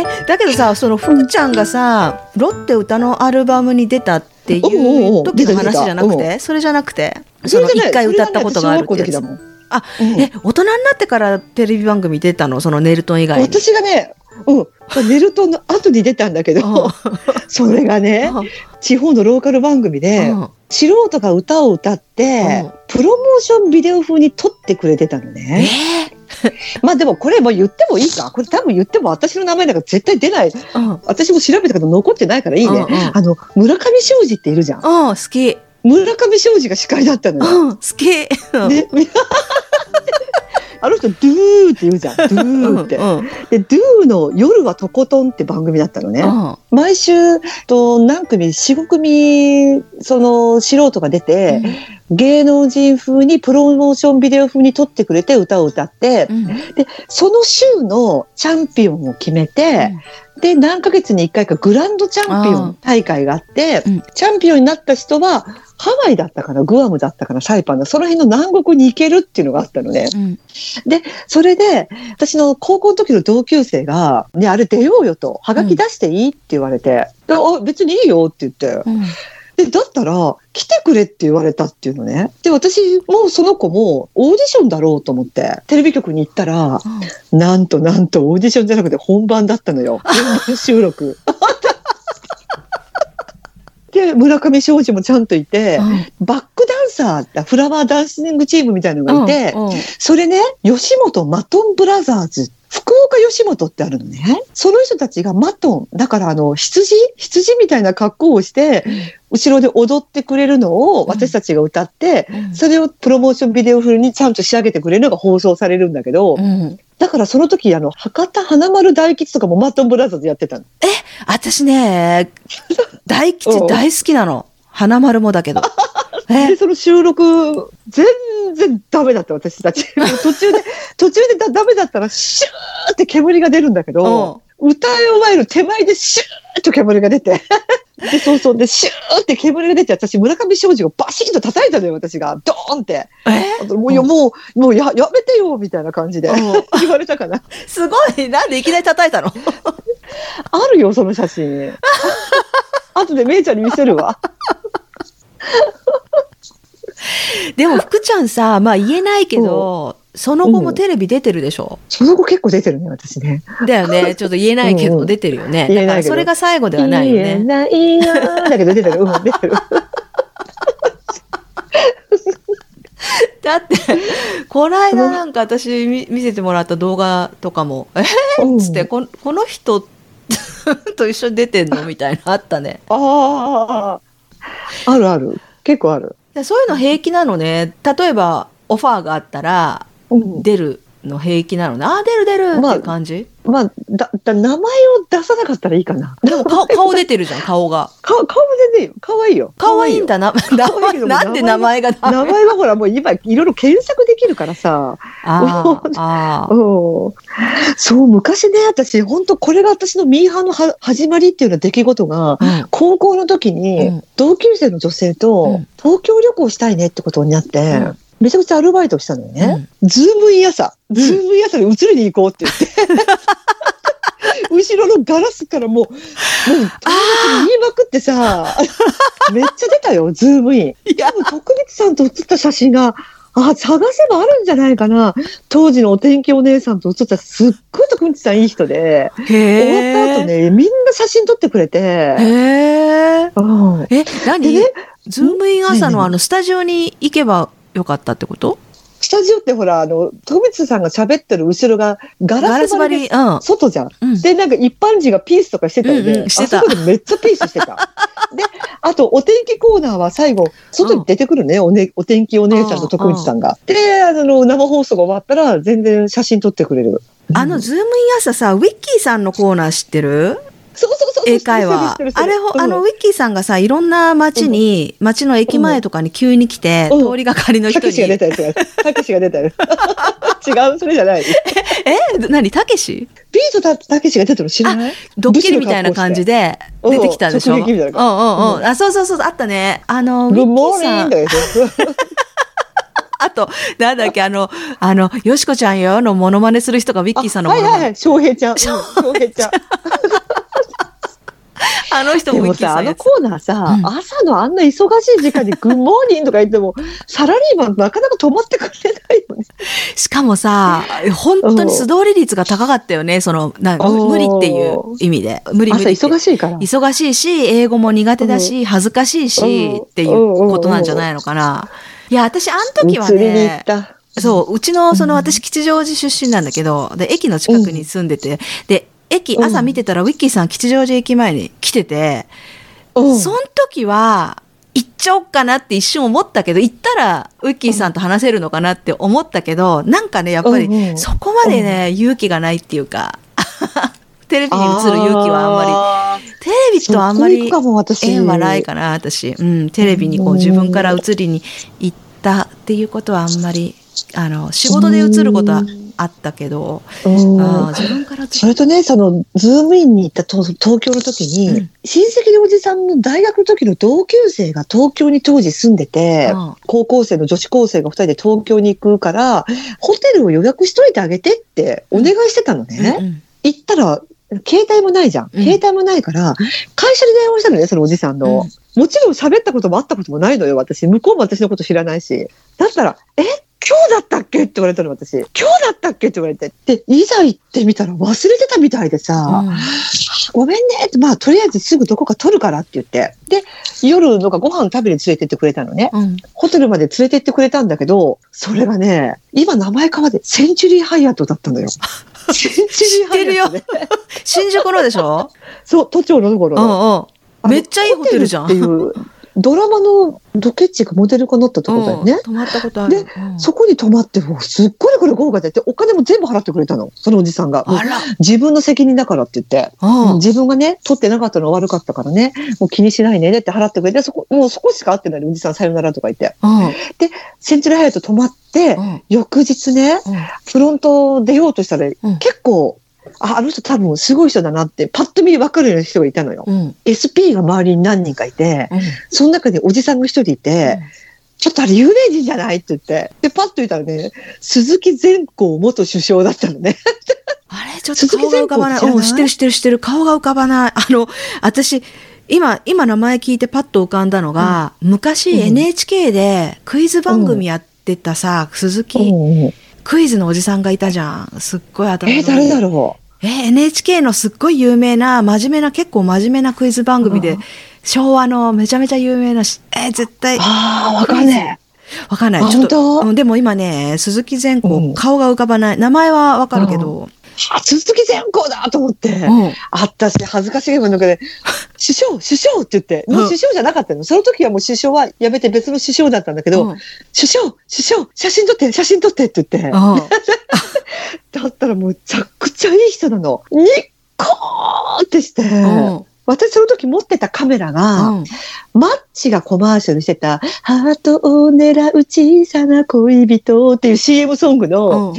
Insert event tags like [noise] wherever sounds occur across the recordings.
えだけどさその福ちゃんがさロッテ歌のアルバムに出たっていおう時の話じゃなくてそれじゃなくてそのそれじゃない一回歌ったことがあるってやつ。あ、うん。え大人になってからテレビ番組出たの？そのネルトン以外に。私がね、うん、ネルトンの後に出たんだけうん。ど、[laughs] それがね、地方のローカル番組で、うん。素人が歌を歌って、うん。プロモーションビデオ風に撮ってくれてたのえね。[laughs] まあでもこれも言ってもいいかこれ多分言っても私の名前なんか絶対出ない。ーうん私も調べたけど残ってないからいいね。うんうんあの、村上庄司っているじゃん。うん好き村上庄司が司会だったのよ。うん好きうんで [laughs] あの人、ドゥーって言うじゃん。ドゥーって。うんうんで、ドゥーの夜はとことんって番組だったのね。うん毎週、と何組、4、5組、その素人が出て、芸能人風にプロモーションビデオ風に撮ってくれて歌を歌って、うんで、その週のチャンピオンを決めて、で、何ヶ月に1回かグランドチャンピオン大会があって、うん。チャンピオンになった人は、ハワイだったかな、グアムだったかな、サイパンだ、その辺の南国に行けるっていうのがあったのね。うん。それで、私の高校の時の同級生が、ね、あれ出ようよと、はがき出していいって言われて、であ、別にいいよって言って、うんで、だったら、来てくれって言われたっていうのね。で、私もその子もオーディションだろうと思って、テレビ局に行ったら、なんとなんとオーディションじゃなくて本番だったのよ。本番収録。で、村上庄司もちゃんといて、バックダンサー、フラワーダンシングチームみたいなのがいて、うんうん。それね、吉本マトンブラザーズ、福岡吉本ってあるのね。その人たちがマトン、だからあの、羊？羊みたいな格好をして、後ろで踊ってくれるのを私たちが歌って、うん。それをプロモーションビデオ風にちゃんと仕上げてくれるのが放送されるんだけど、うんだからその時、あの、博多華丸大吉とかもマトンブラザーズやってたの。私ね、大吉大好きなの。花丸もだけど。[laughs] え？で、その収録、全然ダメだった、私たち。[laughs] 途中で、途中でだダメだったら、シューって煙が出るんだけど、歌い終える手前でシューッと煙が出て、で、そうそう、で、シューって煙が出て、私、村上庄司をバシッと叩いたのよ、私が。ドーンって。え？もう、もう、もうや、やめてよ、みたいな感じでうん [laughs] 言われたかな。すごいなんでいきなり叩いたの？[laughs] あるよ、その写真。あとでめいちゃんに見せるわ。でも福ちゃんさ、まあ言えないけど、その後もテレビ出てるでしょ、その後結構出てるね、私ね。だよね。[laughs] ちょっと言えないけうんうんど出てるよね。言えないけどだからそれが最後ではないよ言えね。ないよだけど出てる。うん、出てる。[laughs] だって、この間なんか私見見せてもらった動画とかも、[laughs] え？うんっつって、ここの人と一緒に出てんの？みたいなあったね。ああ、あるある。結構ある。でそういうの平気なのね。例えば、オファーがあったら、うん出るの平気なのね。あー、出る出るって感じ、まあ、だ、だ、名前を出さなかったらいいかな。でも顔、[laughs] 顔出てるじゃん、顔が。顔、顔も全然いいよ。可愛いよ。可愛いんだな。名前、なんで名前が。名前はほら、もう今、いろいろ検索できるからさ。あーあ。そう、昔ね、私、本当これが私のミーハーのは始まりっていうような出来事が、うん高校の時に、うん同級生の女性うとん東京旅行したいねってことになって、うんめちゃくちゃアルバイトしたのよね。ズームイン朝、んズームイン朝に写りに行こうって言って。[laughs] 後ろのガラスからもう、もう、友達に言いまくってさ、めっちゃ出たよ、ズームイン。いや多分、徳光さんと写った写真が、あ、探せばあるんじゃないかな。当時のお天気お姉さんと写った、すっごい徳光さんいい人で、へえ。終わった後ね、みんな写真撮ってくれて、へえ。うんえ、何？でねズームイン朝のあのスタジオに行けばよかったってこと？スタジオってほら、あの、徳光さんが喋ってる後ろがガガラス張り。外じゃん。うんで、なんか一般人がピースとかしてたよね。うんうんしてたあそこでめっちゃピースしてた。[laughs] で、あとお天気コーナーは最後、外に出てくるね、おねお天気お姉さんと徳光さんが。で、あの、生放送が終わったら全然写真撮ってくれる。あの、ズームイン朝さ、ウィッキーさんのコーナー知ってる？英会話あれほ、うんあの、ウィッキーさんがさ、いろんな街に、街の駅前とかに急に来て、うん通りがかりの人に、たけしが出たやつや。[laughs] たけしが出たやつ。違う、それじゃない。[laughs] え何たけし？ビートたたけしが出てるの知らない？ドッキリみたいな感じで出てきたでしょ？うんうんうんうん。あ、そうそうそう、あったね。あの、ウィ good morning。[laughs] あと、なんだっけ、あの、あの、よしこちゃんよのモノマネする人がウィッキーさんのモノマネ。はいはいはい、翔平ちゃん。翔平ちゃん。あの人でもさ、あのコーナーさ、うん、朝のあんな忙しい時間に good morning とか言っても、[laughs] サラリーマンなかなか止まってくれないよね。しかもさ、本当に素通り率が高かったよね。その、な無理っていう意味で。無理無理忙しいから。忙しいし、英語も苦手だし、恥ずかしいし、っていうことなんじゃないのかな。いや、私、あの時はね、そう、うちの、その、私、吉祥寺出身なんだけど、で、駅の近くに住んでて、で、駅、朝見てたら、ウィッキーさん吉祥寺駅前に来てて、その時は、行っちゃおうかなって一瞬思ったけど、行ったらウィッキーさんと話せるのかなって思ったけど、なんかね、やっぱりそこまでね、勇気がないっていうか、[laughs] テレビに映る勇気はあんまり、テレビとあんまり縁はないかな、私。うん、テレビにこう自分から映りに行ったっていうことはあんまり、あの、仕事で映ることはあったけど、あ自分からそれとね、その、ズームインに行った東京の時に、うん、親戚のおじさんの大学の時の同級生が東京に当時住んでて、うん、高校生の女子高生が二人で東京に行くから、ホテルを予約しといてあげてってお願いしてたのね。うんうん、行ったら、携帯もないじゃん。携帯もないから、会社に電話したのね、そのおじさんの。もちろん喋ったこともあったこともないのよ、私。向こうも私のこと知らないし。だったら、え？今日だったっけ？って言われたの、私。今日だったっけ？って言われて。で、いざ行ってみたら忘れてたみたいでさ、うん、ごめんねって、まあ、とりあえずすぐどこか取るからって言って。で、夜のかご飯食べに連れてってくれたのね、うん、ホテルまで連れてってくれたんだけど、それがね、今名前変わって、センチュリーハイアットだったの [laughs] よ。センチュリーハイアット、ね、新宿のでしょ？そう、都庁のところ。うんうん。めっちゃいいホテルじゃん。っていうドラマのドケッチがモデル化になったってことだよね。泊まったことある。で、そこに泊まって、すっごいこれ豪華でって、お金も全部払ってくれたの。そのおじさんが。自分の責任だからって言って。自分がね、取ってなかったの悪かったからね、もう気にしないねって払ってくれて、そこ、もうそこしか会ってないおじさんさよならとか言って。で、センチュラハヤト泊まって、翌日ね、フロント出ようとしたら、結構、あ、あの人多分すごい人だなって、パッと見分かるような人がいたのよ。うん、SP が周りに何人かいて、うん、その中におじさんが一人いて、うん、ちょっとあれ有名人じゃないって言って、で、パッと見たらね、鈴木善光元首相だったのね。あれ？ちょっと顔が浮かばない。うん、知ってる知ってる知ってる。顔が浮かばない。あの、私、今、今名前聞いてパッと浮かんだのが、昔 NHK でクイズ番組やってたさ、鈴木、クイズのおじさんがいたじゃん。すっごい頭えー、誰だろう？えー、NHK のすっごい有名な、真面目な、結構真面目なクイズ番組で、昭和のめちゃめちゃ有名なし、えー、絶対。ああ、わかんねえ。わかんない。ちょっと、でも今ね、鈴木善子、うん、顔が浮かばない。名前はわかるけど、あ、鈴木善光だと思って、うん、あったし、恥ずかしげもの中で、[laughs] 首相、首相って言って、もう首相じゃなかったの。うん、その時はもう首相はやめて別の首相だったんだけど、うん、首相、首相、写真撮って、写真撮ってって言って、[laughs] だったらもうめちゃくちゃいい人なの。ニッコーってして、私その時持ってたカメラが、うん、マッチがコマーシャルしてた、ハートを狙う小さな恋人っていう CM ソングの、うん、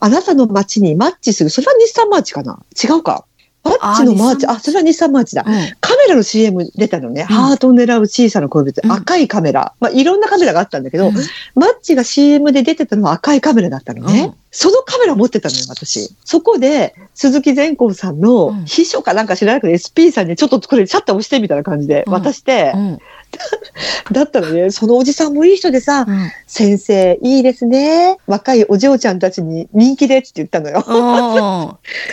あなたの街にマッチする、それは日産マーチかな？違うか？マッチのマーチ、あ、それは日産マーチだ。うん、カメラの CM 出たのね。うん、ハートを狙う小さな恋人、うん、赤いカメラ。まあ、いろんなカメラがあったんだけど、マッチが CM で出てたのは赤いカメラだったのね。そのカメラ持ってたのよ、私。そこで、鈴木善光さんの秘書かなんか知らなくて、SP さんにちょっとこれシャッター押してみたいな感じで渡して、[laughs] だったらね、そのおじさんもいい人でさ、うん、先生、いいですね。若いお嬢ちゃんたちに人気でって言ったのよ。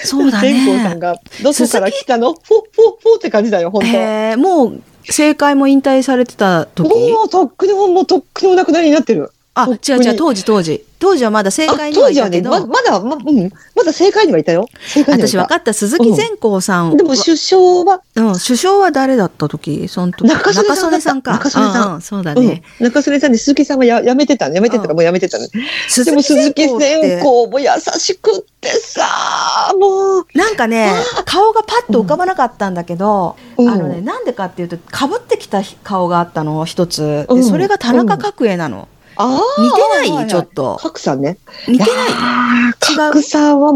そうだね。天功さんが、どこから来たの？フォッフォッフォって感じだよ、本当もう、政界も引退されてた時？もうとっくにも、もうとっくにお亡くなりになってる。あ、違う違う、当時当時。当時はまだ正解にはいたけど。当時はね、ままだ、ま、うん、まだ正解にはいたよ。正解私分かった。鈴木善光さん、うん、でも首相は？うん、首相は誰だった時？その時。中曽根さんか。中曽根さん。うん、そうだね。うん、中曽根さんで鈴木さんはややめてたやめてたらもうやめてたね。でも鈴木善光も優しくってさ、もう。なんかね、顔がパッと浮かばなかったんだけど、あのね、なんでかっていうと、被ってきた顔があったの、一つ。で、それが田中角栄なの。似てないちょっと。角さんね。似てない違う。角さんは、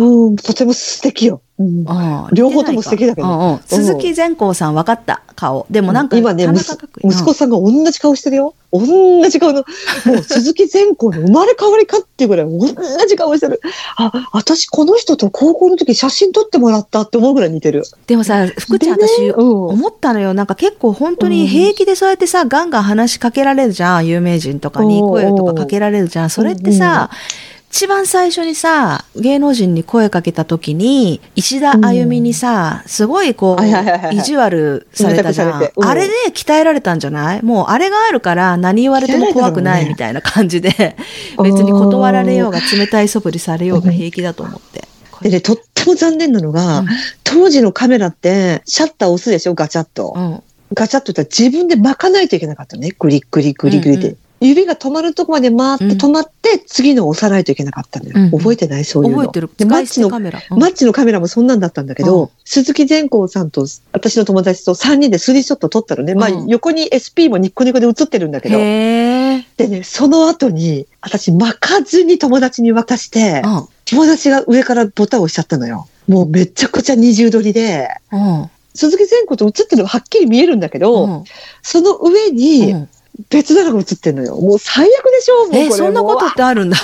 うん、とても素敵よ。うん、両方とも素敵だけど。うんうん、鈴木善光さん分かった、顔。でもなんか、今ね、息子さんが同じ顔してるよ。同じ顔の、もう鈴木善光の生まれ変わりかっていうぐらい同じ顔してる。あ、私この人と高校の時写真撮ってもらったって思うぐらい似てる。でもさ、福ちゃん、ね、私、思ったのよ。なんか結構本当に平気でそうやってさ、ガンガン話しかけられるじゃん。有名人とかに声とかかけられるじゃん。それってさ、一番最初にさ、芸能人に声かけた時に、石田あゆみにさ、すごいこう、意地悪されたじゃん。あれで鍛えられたんじゃない？もうあれがあるから何言われても怖くないみたいな感じで、別に断られようが冷たい素振りされようが平気だと思って。でね、とっても残念なのが、当時のカメラってシャッター押すでしょ、ガチャッと。ガチャッと言ったら自分で巻かないといけなかったね。グリグリグリグリで。指が止まるとこまで回って止まって、次の押さないといけなかった覚えてないそういうの。覚えてる。で、マッチのカメラ、うん、マッチのカメラもそんなんだったんだけど、うん、鈴木善光さんと私の友達と3人でスリーショット撮ったのね。まあ、横に SP もニッコニコで映ってるんだけど。でね、その後に、私巻かずに友達に渡して、友達が上からボタンを押しちゃったのよ。もうめちゃくちゃ二重撮りで、鈴木善光と映ってるのはっきり見えるんだけど、その上に、別なのが映ってんのよ。もう最悪でしょ？もうえそんなことってあるんだ。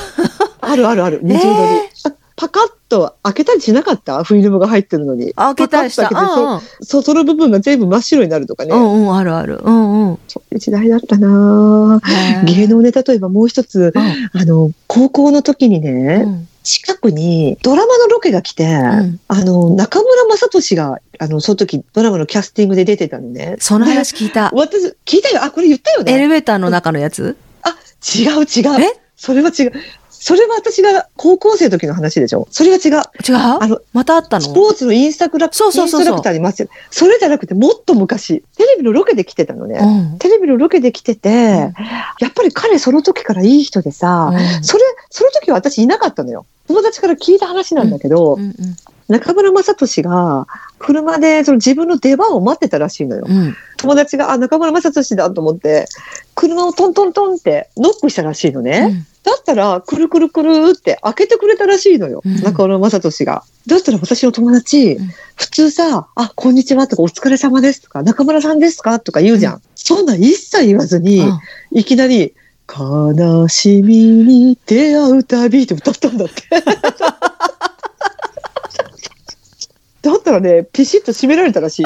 あるあるある。二重撮り。パカッと開けたりしなかった？フィルムが入ってるのに。開けたりした。うんうん、そその部分が全部真っ白になるとかね。うんうん、あるある。うんうん。そういう時代だったな芸能ネタといえばもう一つ、うん、あの、高校の時にね、うん近くにドラマのロケが来て、うん、あの、中村雅俊が、あの、その時ドラマのキャスティングで出てたのね。その話聞いた。私、聞いたよ。あ、これ言ったよね。エレベーターの中のやつ？あ、違う違う。え？それは違う。それは私が高校生の時の話でしょそれが違う。違う？あの、またあったの？スポーツのインスタグラそうそうそうインスタラクターにますよ。それじゃなくてもっと昔、テレビのロケで来てたのね。うん、テレビのロケで来てて、うん、やっぱり彼その時からいい人でさ、うん、それ、その時は私いなかったのよ。友達から聞いた話なんだけど、うんうんうん中村雅俊が車でその自分の出番を待ってたらしいのよ。うん、友達が、あ、中村雅俊だと思って、車をトントントンってノックしたらしいのね。うん、だったら、くるくるくるって開けてくれたらしいのよ。うん、中村雅俊が。だったら私の友達、普通さ、あ、こんにちはとか、お疲れ様ですとか、中村さんですかとか言うじゃん。そんな一切言わずに、いきなり、悲しみに出会うたびって歌ったんだって。だったらね、ピシッと締められたらしい。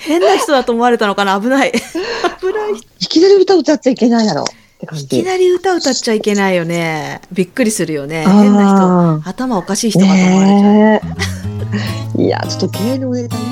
変な人だと思われたのかな？危ない。危ない。いきなり歌歌っちゃいけないだろ。いきなり歌歌っちゃいけないよね。びっくりするよね。変な人、頭おかしい人かと思われちゃう。[laughs] いや、ちょっと芸能ネタ見たの